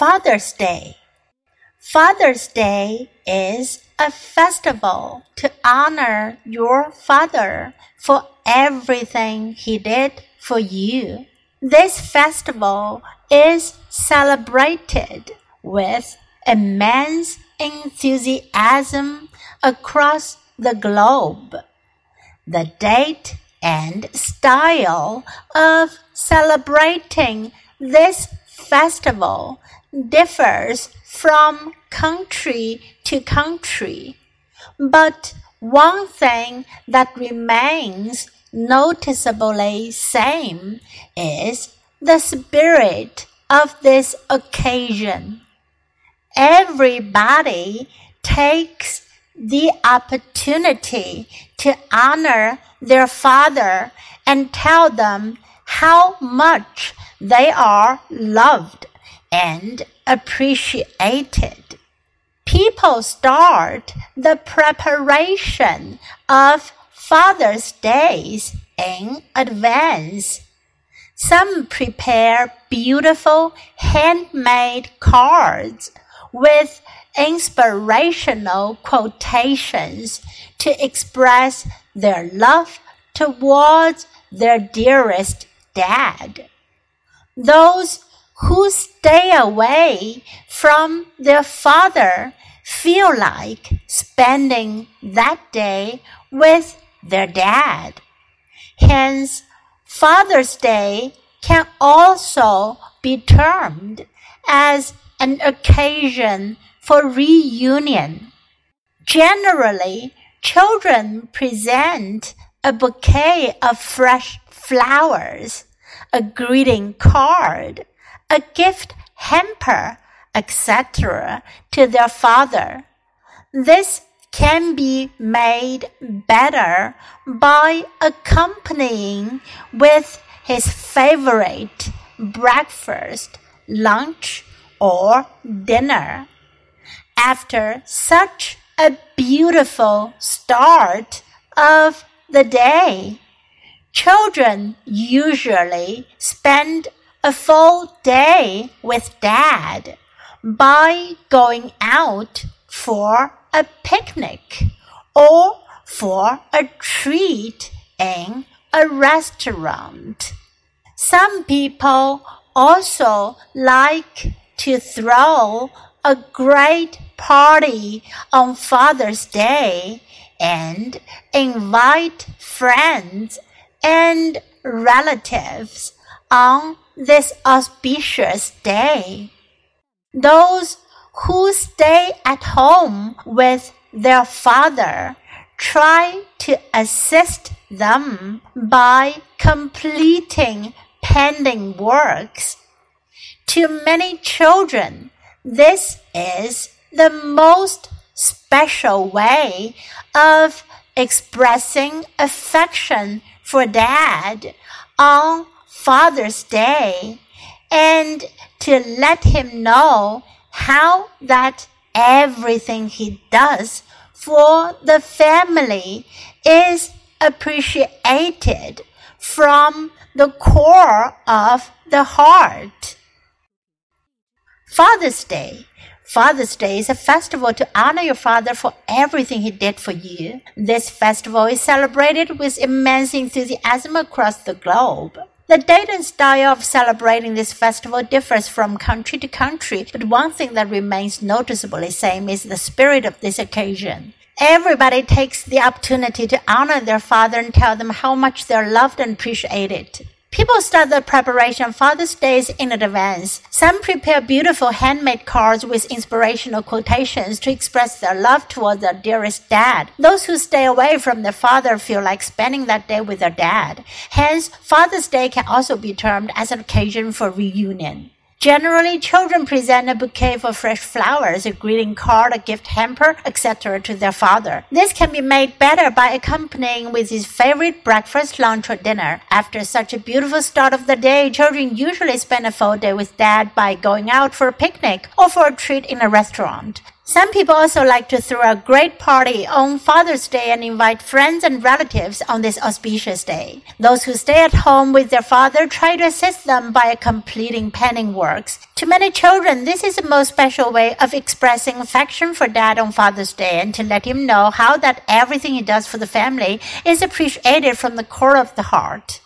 Father's Day. Father's Day is a festival to honor your father for everything he did for you. This festival is celebrated with immense enthusiasm across the globe. The date and style of celebrating this festival differs from country to country. But one thing that remains noticeably same is the spirit of this occasion. Everybody takes the opportunity to honor their father and tell them how much they are loved and appreciated. People start the preparation of Father's Days in advance. Some prepare beautiful handmade cards with inspirational quotations to express their love towards their dearest dad. Those who stay away from their father feel like spending that day with their dad. Hence, Father's Day can also be termed as an occasion for reunion. Generally, children present a bouquet of fresh flowers, a greeting card, a gift hamper, etc., to their father. This can be made better by accompanying with his favorite breakfast, lunch, or dinner. After such a beautiful start of the day, children usually spend a full day with dad by going out for a picnic or for a treat in a restaurant. Some people also like to throw a great party on Father's Day and invite friends and relatives on this auspicious day. Those who stay at home with their father try to assist them by completing pending works. To many children, this is the most special way of expressing affection for dad on Father's Day and to let him know how that everything he does for the family is appreciated from the core of the heart. Father's Day. Father's Day is a festival to honor your father for everything he did for you. This festival is celebrated with immense enthusiasm across the globe. The date and style of celebrating this festival differs from country to country, but one thing that remains noticeably same is the spirit of this occasion. Everybody takes the opportunity to honor their father and tell them how much they're loved and appreciated. People start the preparation Father's Days in advance. Some prepare beautiful handmade cards with inspirational quotations to express their love towards their dearest dad. Those who stay away from their father feel like spending that day with their dad. Hence, Father's Day can also be termed as an occasion for reunion. Generally, children present a bouquet of fresh flowers, a greeting card, a gift hamper, etc. to their father. This can be made better by accompanying with his favorite breakfast, lunch, or dinner. After such a beautiful start of the day, children usually spend a full day with dad by going out for a picnic or for a treat in a restaurant. Some people also like to throw a great party on Father's Day and invite friends and relatives on this auspicious day. Those who stay at home with their father try to assist them by completing penning works. To many children, this is the most special way of expressing affection for dad on Father's Day and to let him know how that everything he does for the family is appreciated from the core of the heart.